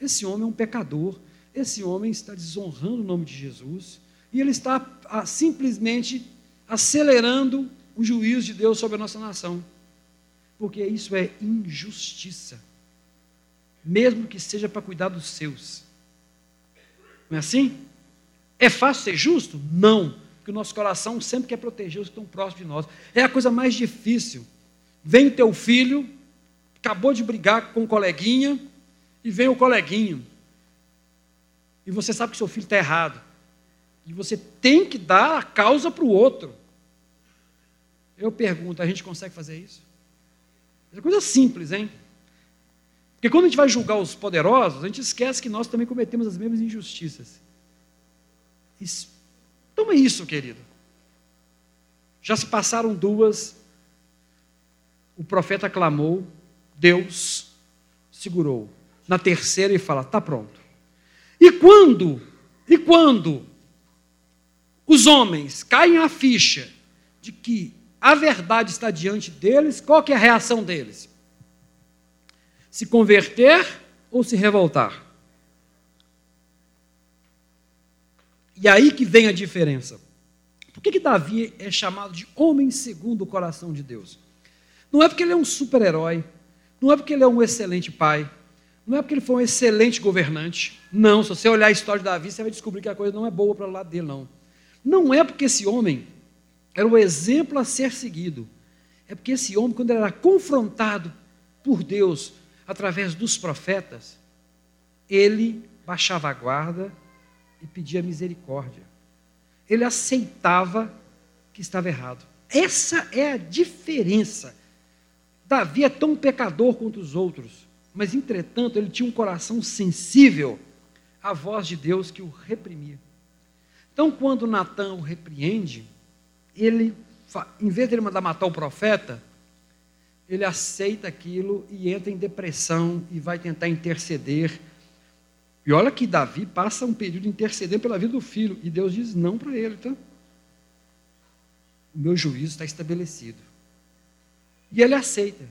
esse homem é um pecador, esse homem está desonrando o nome de Jesus e ele está ah, simplesmente acelerando o juízo de Deus sobre a nossa nação, porque isso é injustiça mesmo que seja para cuidar dos seus. Não é assim? É fácil ser justo? Não, porque o nosso coração sempre quer proteger os que estão próximos de nós. É a coisa mais difícil. Vem teu filho, acabou de brigar com o coleguinha, e vem o coleguinho. E você sabe que seu filho está errado. E você tem que dar a causa para o outro. Eu pergunto, a gente consegue fazer isso? É coisa simples, hein? Porque quando a gente vai julgar os poderosos, a gente esquece que nós também cometemos as mesmas injustiças. Toma isso, querido. Já se passaram duas, o profeta clamou, Deus segurou. Na terceira ele fala: está pronto. E quando, e quando os homens caem a ficha de que a verdade está diante deles, qual que é a reação deles? Se converter ou se revoltar. E aí que vem a diferença. Por que, que Davi é chamado de homem segundo o coração de Deus? Não é porque ele é um super-herói, não é porque ele é um excelente pai, não é porque ele foi um excelente governante. Não, se você olhar a história de Davi, você vai descobrir que a coisa não é boa para o lado dele, não. Não é porque esse homem era o exemplo a ser seguido. É porque esse homem, quando ele era confrontado por Deus através dos profetas, ele baixava a guarda e pedia misericórdia. Ele aceitava que estava errado. Essa é a diferença. Davi é tão pecador quanto os outros, mas entretanto ele tinha um coração sensível à voz de Deus que o reprimia. Então, quando Natan o repreende, ele, em vez de ele mandar matar o profeta, ele aceita aquilo e entra em depressão e vai tentar interceder. E olha que Davi passa um período intercedendo pela vida do filho, e Deus diz não para ele, tá? O meu juízo está estabelecido. E ele aceita.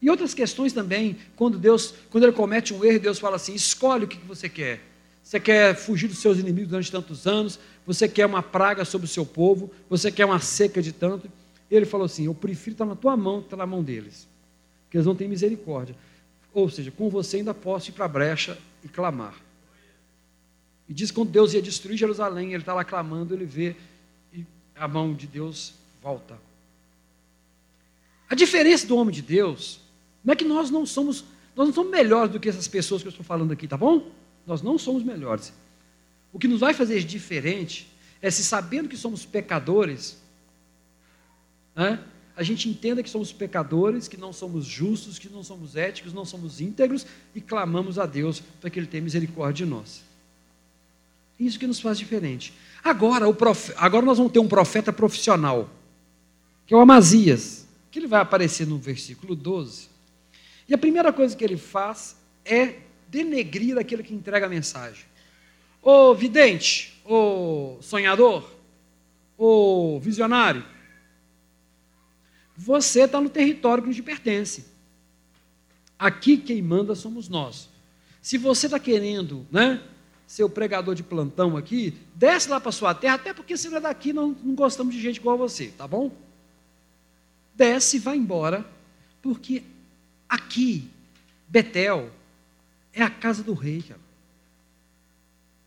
E outras questões também, quando Deus, quando ele comete um erro, Deus fala assim: escolhe o que você quer. Você quer fugir dos seus inimigos durante tantos anos, você quer uma praga sobre o seu povo, você quer uma seca de tanto. Ele falou assim: Eu prefiro estar na tua mão que estar na mão deles, porque eles não têm misericórdia. Ou seja, com você ainda posso ir para a brecha e clamar. E diz que quando Deus ia destruir Jerusalém, ele está lá clamando, ele vê e a mão de Deus volta. A diferença do homem de Deus não é que nós não somos, nós não somos melhores do que essas pessoas que eu estou falando aqui, tá bom? Nós não somos melhores. O que nos vai fazer diferente é se sabendo que somos pecadores, né, a gente entenda que somos pecadores, que não somos justos, que não somos éticos, não somos íntegros e clamamos a Deus para que Ele tenha misericórdia de nós. Isso que nos faz diferente. Agora. Agora nós vamos ter um profeta profissional, que é o Amazias, que ele vai aparecer no versículo 12. E a primeira coisa que ele faz é denegrir aquele que entrega a mensagem. Ô vidente, ô sonhador, ô visionário, você está no território que nos pertence. Aqui quem manda somos nós. Se você está querendo né, ser o pregador de plantão aqui, desce lá para sua terra, até porque se não é daqui, não, não gostamos de gente igual a você, tá bom? Desce e vai embora, porque aqui, Betel, é a casa do rei, cara.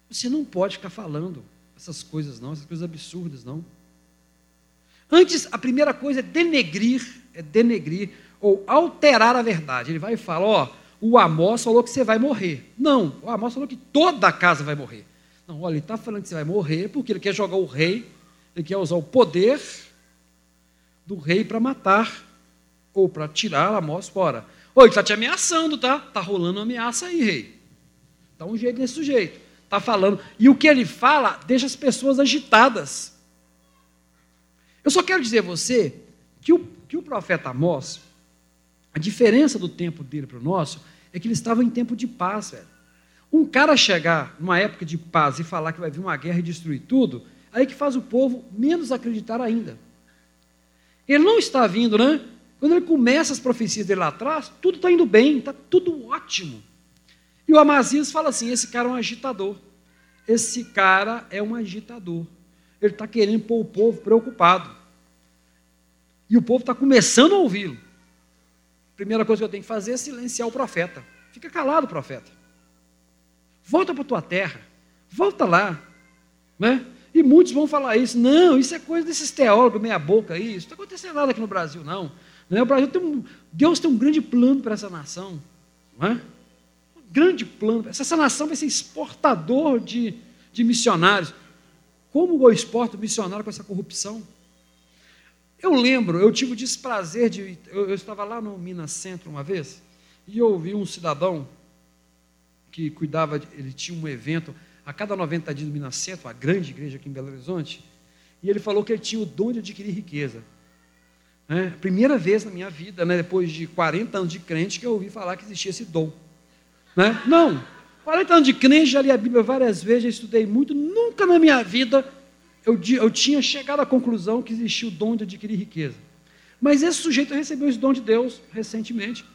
Você não pode ficar falando essas coisas, não, essas coisas absurdas, não. Antes, a primeira coisa é denegrir, é denegrir ou alterar a verdade. Ele vai e fala: Ó, o Amós falou que você vai morrer. Não, o Amós falou que toda a casa vai morrer. Não, olha, ele está falando que você vai morrer porque ele quer jogar o rei, ele quer usar o poder do rei para matar ou para tirar Amós fora. Ô, ele está te ameaçando, tá? Está rolando uma ameaça aí, rei. Dá um jeito nesse sujeito. Está falando. E o que ele fala deixa as pessoas agitadas. Eu só quero dizer a você que o, que o profeta Amós, a diferença do tempo dele para o nosso, é que ele estava em tempo de paz, velho. Um cara chegar numa época de paz e falar que vai vir uma guerra e destruir tudo, aí que faz o povo menos acreditar ainda. Ele não está vindo, né? Quando ele começa as profecias dele lá atrás, tudo está indo bem, está tudo ótimo. E o Amazias fala assim: esse cara é um agitador. Esse cara é um agitador. Ele está querendo pôr o povo preocupado. E o povo está começando a ouvi-lo. Primeira coisa que eu tenho que fazer é silenciar o profeta. Fica calado, profeta. Volta para a tua terra. Volta lá. Né? E muitos vão falar isso. Não, isso é coisa desses teólogos, meia boca aí. Isso não está acontecendo nada aqui no Brasil, não. não é? O Brasil tem um, Deus tem um grande plano para essa nação. Não é? Um grande plano. Essa nação vai ser exportador de, de missionários. Como o exporta o missionário com essa corrupção? Eu lembro, eu tive o desprazer de. Eu, eu, estava lá no Minas Centro uma vez e eu ouvi um cidadão que cuidava, ele tinha um evento a cada 90 dias no Minas Centro, uma grande igreja aqui em Belo Horizonte, e ele falou que ele tinha o dom de adquirir riqueza. É, primeira vez na minha vida, né, depois de 40 anos de crente, que eu ouvi falar que existia esse dom. Né? Não, 40 anos de crente, já li a Bíblia várias vezes, já estudei muito, nunca na minha vida eu, eu tinha chegado à conclusão que existia o dom de adquirir riqueza. Mas esse sujeito recebeu esse dom de Deus recentemente.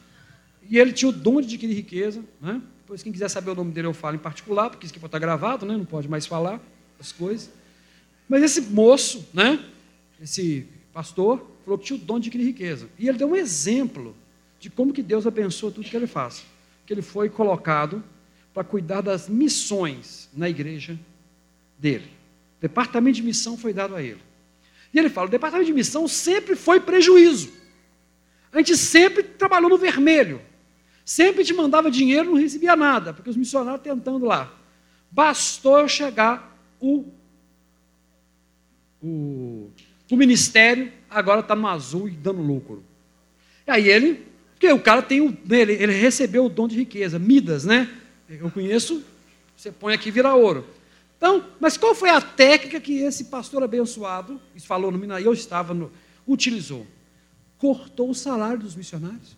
E ele tinha o dom de adquirir riqueza. Né? Depois, quem quiser saber o nome dele, eu falo em particular, porque isso aqui estar gravado, né? não pode mais falar as coisas. Mas esse moço, né? esse pastor, falou que tinha o dom de adquirir riqueza. E ele deu um exemplo de como que Deus abençoa tudo que ele faz. Que ele foi colocado para cuidar das missões na igreja dele. O departamento de missão foi dado a ele. E ele fala: o departamento de missão sempre foi prejuízo. A gente sempre trabalhou no vermelho. Sempre te mandava dinheiro, não recebia nada, porque os missionários tentando lá. Bastou chegar, o, o, o ministério agora está no azul e dando lucro. E aí ele, porque o cara tem ele, ele recebeu o dom de riqueza, Midas, né? Eu conheço, você põe aqui vira ouro. Então, mas qual foi a técnica que esse pastor abençoado, falou no Minas, eu estava no, utilizou? Cortou o salário dos missionários.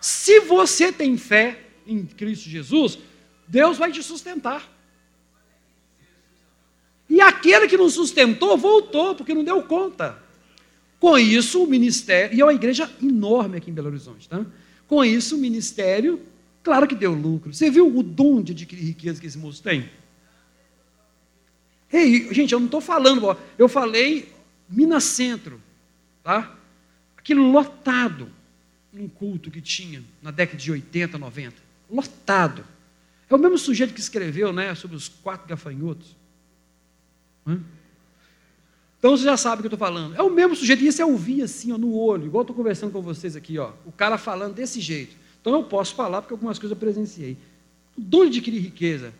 Se você tem fé em Cristo Jesus, Deus vai te sustentar. E aquele que não sustentou, voltou, porque não deu conta. Com isso, o ministério, e é uma igreja enorme aqui em Belo Horizonte, tá? Com isso, o ministério, claro que deu lucro. Você viu o dom de adquirir riqueza que esse moço tem? Ei, gente, eu não estou falando, ó, eu falei Minas Centro, tá? Aquilo lotado, um culto que tinha na década de 80, 90. Lotado. É o mesmo sujeito que escreveu né, sobre os quatro gafanhotos. Então você já sabe o que eu estou falando. É o mesmo sujeito, e isso é ouvir assim, ó, no olho, igual estou conversando com vocês aqui, ó, o cara falando desse jeito. Então eu posso falar porque algumas coisas eu presenciei. O dom de adquirir riqueza.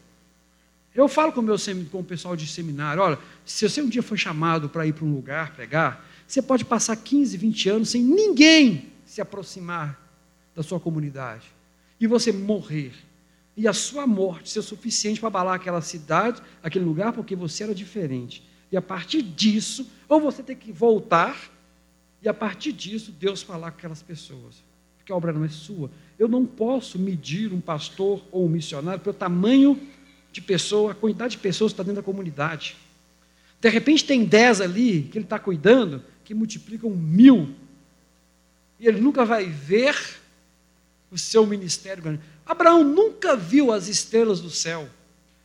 Eu falo com, meu, com o pessoal de seminário, olha, se você um dia for chamado para ir para um lugar pregar, você pode passar 15, 20 anos sem ninguém se aproximar da sua comunidade. E você morrer. E a sua morte ser suficiente para abalar aquela cidade, aquele lugar, porque você era diferente. E a partir disso, ou você tem que voltar, e a partir disso, Deus falar com aquelas pessoas. Porque a obra não é sua. Eu não posso medir um pastor ou um missionário pelo tamanho de pessoa, a quantidade de pessoas que está dentro da comunidade. De repente tem dez ali que ele está cuidando, que multiplicam mil. E ele nunca vai ver o seu ministério grande. Abraão nunca viu as estrelas do céu.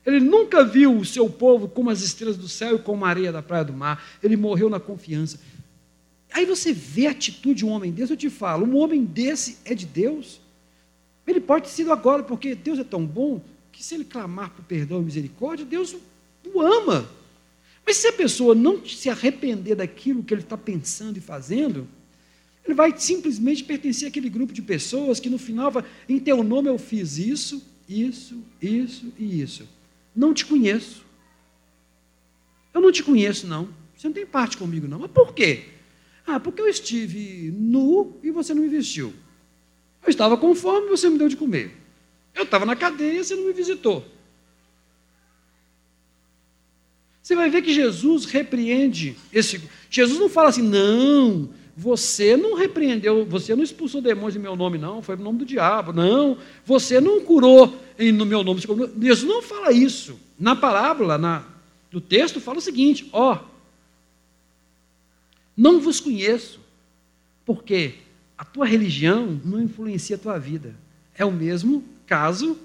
Ele nunca viu o seu povo como as estrelas do céu e como a areia da praia do mar. Ele morreu na confiança. Aí você vê a atitude de um homem desse, eu te falo, um homem desse é de Deus. Ele pode ter sido agora, porque Deus é tão bom que se ele clamar por perdão e misericórdia, Deus o ama. Mas se a pessoa não se arrepender daquilo que ele está pensando e fazendo, ele vai simplesmente pertencer àquele grupo de pessoas que no final vai, em teu nome eu fiz isso, isso, isso e isso. Não te conheço. Eu não te conheço, não. Você não tem parte comigo, não. Mas por quê? Ah, porque eu estive nu e você não me vestiu. Eu estava com fome e você me deu de comer. Eu estava na cadeia e você não me visitou. Você vai ver que Jesus repreende esse. Jesus não fala assim, não, você não repreendeu, você não expulsou demônios em meu nome, não, foi no nome do diabo, não, você não curou no meu nome. Jesus não fala isso. Na parábola, na, no texto, fala o seguinte: ó, não vos conheço, porque a tua religião não influencia a tua vida. É o mesmo caso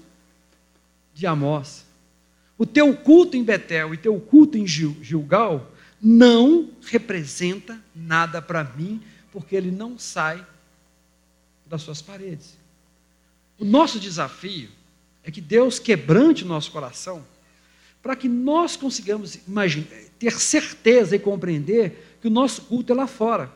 de Amós. O teu culto em Betel e teu culto em Gilgal não representa nada para mim, porque ele não sai das suas paredes. O nosso desafio é que Deus quebrante o nosso coração para que nós consigamos ter certeza e compreender que o nosso culto é lá fora.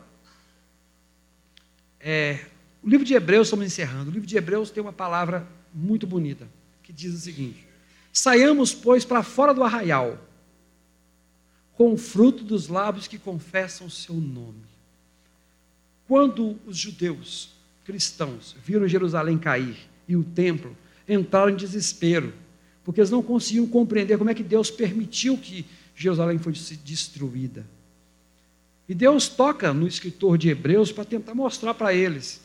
É, o livro de Hebreus, estamos encerrando, o livro de Hebreus tem uma palavra muito bonita, que diz o seguinte: Saiamos, pois, para fora do arraial, com o fruto dos lábios que confessam o seu nome. Quando os judeus cristãos viram Jerusalém cair e o templo, entraram em desespero, porque eles não conseguiam compreender como é que Deus permitiu que Jerusalém fosse destruída. E Deus toca no escritor de Hebreus para tentar mostrar para eles.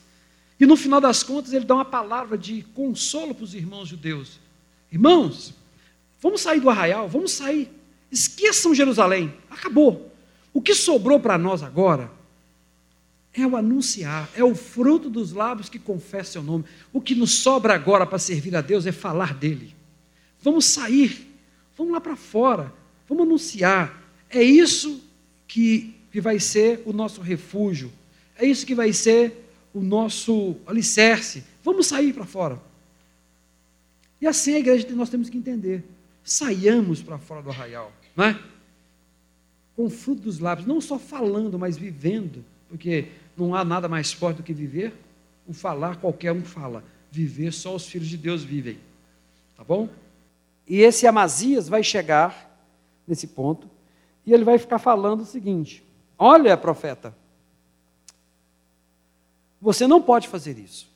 E no final das contas, ele dá uma palavra de consolo para os irmãos judeus. Irmãos, vamos sair do arraial, vamos sair Esqueçam Jerusalém, acabou. O que sobrou para nós agora é o anunciar, é o fruto dos lábios que confessam seu nome. O que nos sobra agora para servir a Deus é falar dele. Vamos sair, vamos lá para fora, vamos anunciar. É isso que, que vai ser o nosso refúgio, é isso que vai ser o nosso alicerce. Vamos sair para fora. E assim a igreja nós temos que entender. Saiamos para fora do arraial não é? Com o fruto dos lábios, não só falando, mas vivendo, porque não há nada mais forte do que viver. O falar, qualquer um fala. Viver, só os filhos de Deus vivem. Tá bom? E esse Amazias vai chegar nesse ponto e ele vai ficar falando o seguinte: Olha, profeta, você não pode fazer isso.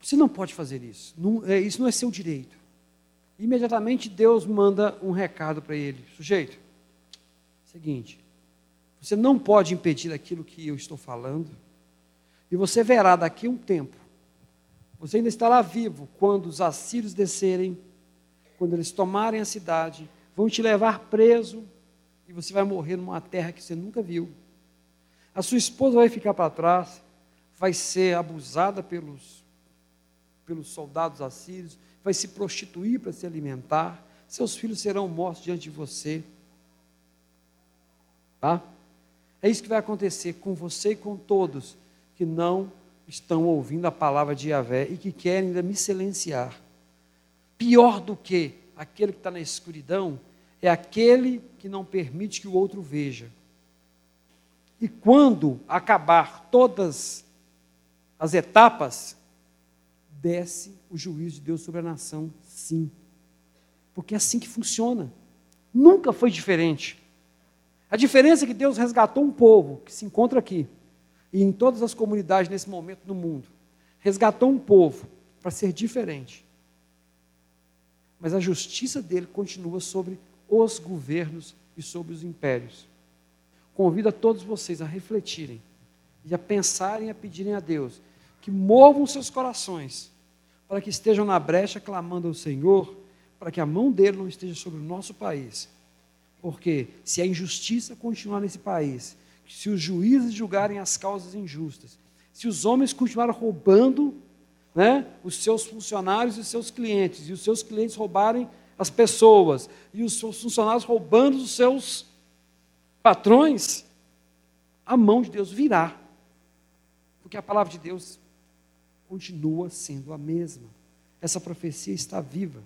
Você não pode fazer isso. Não, é, isso não é seu direito. Imediatamente Deus manda um recado para ele: sujeito, seguinte, você não pode impedir aquilo que eu estou falando, e você verá daqui a um tempo, você ainda estará vivo quando os assírios descerem, quando eles tomarem a cidade, vão te levar preso e você vai morrer numa terra que você nunca viu. A sua esposa vai ficar para trás, vai ser abusada pelos, pelos soldados assírios, vai se prostituir para se alimentar, seus filhos serão mortos diante de você. Tá? É isso que vai acontecer com você e com todos que não estão ouvindo a palavra de Yahvé e que querem ainda me silenciar. Pior do que aquele que está na escuridão é aquele que não permite que o outro veja. E quando acabar todas as etapas, desce o juízo de Deus sobre a nação, sim. Porque é assim que funciona. Nunca foi diferente. A diferença é que Deus resgatou um povo que se encontra aqui e em todas as comunidades nesse momento no mundo. Resgatou um povo para ser diferente. Mas a justiça dele continua sobre os governos e sobre os impérios. Convido a todos vocês a refletirem e a pensarem a pedirem a Deus que movam seus corações para que estejam na brecha clamando ao Senhor, para que a mão dele não esteja sobre o nosso país. Porque se a injustiça continuar nesse país, se os juízes julgarem as causas injustas, se os homens continuarem roubando né, os seus funcionários e os seus clientes, e os seus clientes roubarem as pessoas, e os seus funcionários roubando os seus patrões, a mão de Deus virá. Porque a palavra de Deus continua sendo a mesma. Essa profecia está viva.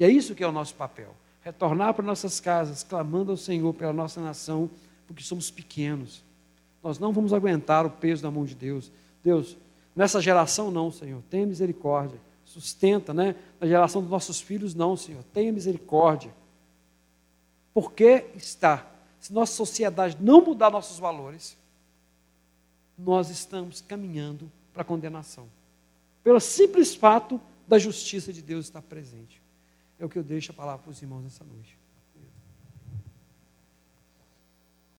E é isso que é o nosso papel retornar para nossas casas, clamando ao Senhor pela nossa nação, porque somos pequenos. Nós não vamos aguentar o peso da mão de Deus. Deus, nessa geração não, Senhor, tenha misericórdia. Sustenta, né? Na geração dos nossos filhos, não, Senhor, tenha misericórdia. Porque está, se nossa sociedade não mudar nossos valores, nós estamos caminhando para a condenação. Pelo simples fato da justiça de Deus estar presente. É o que eu deixo a palavra para os irmãos nessa noite.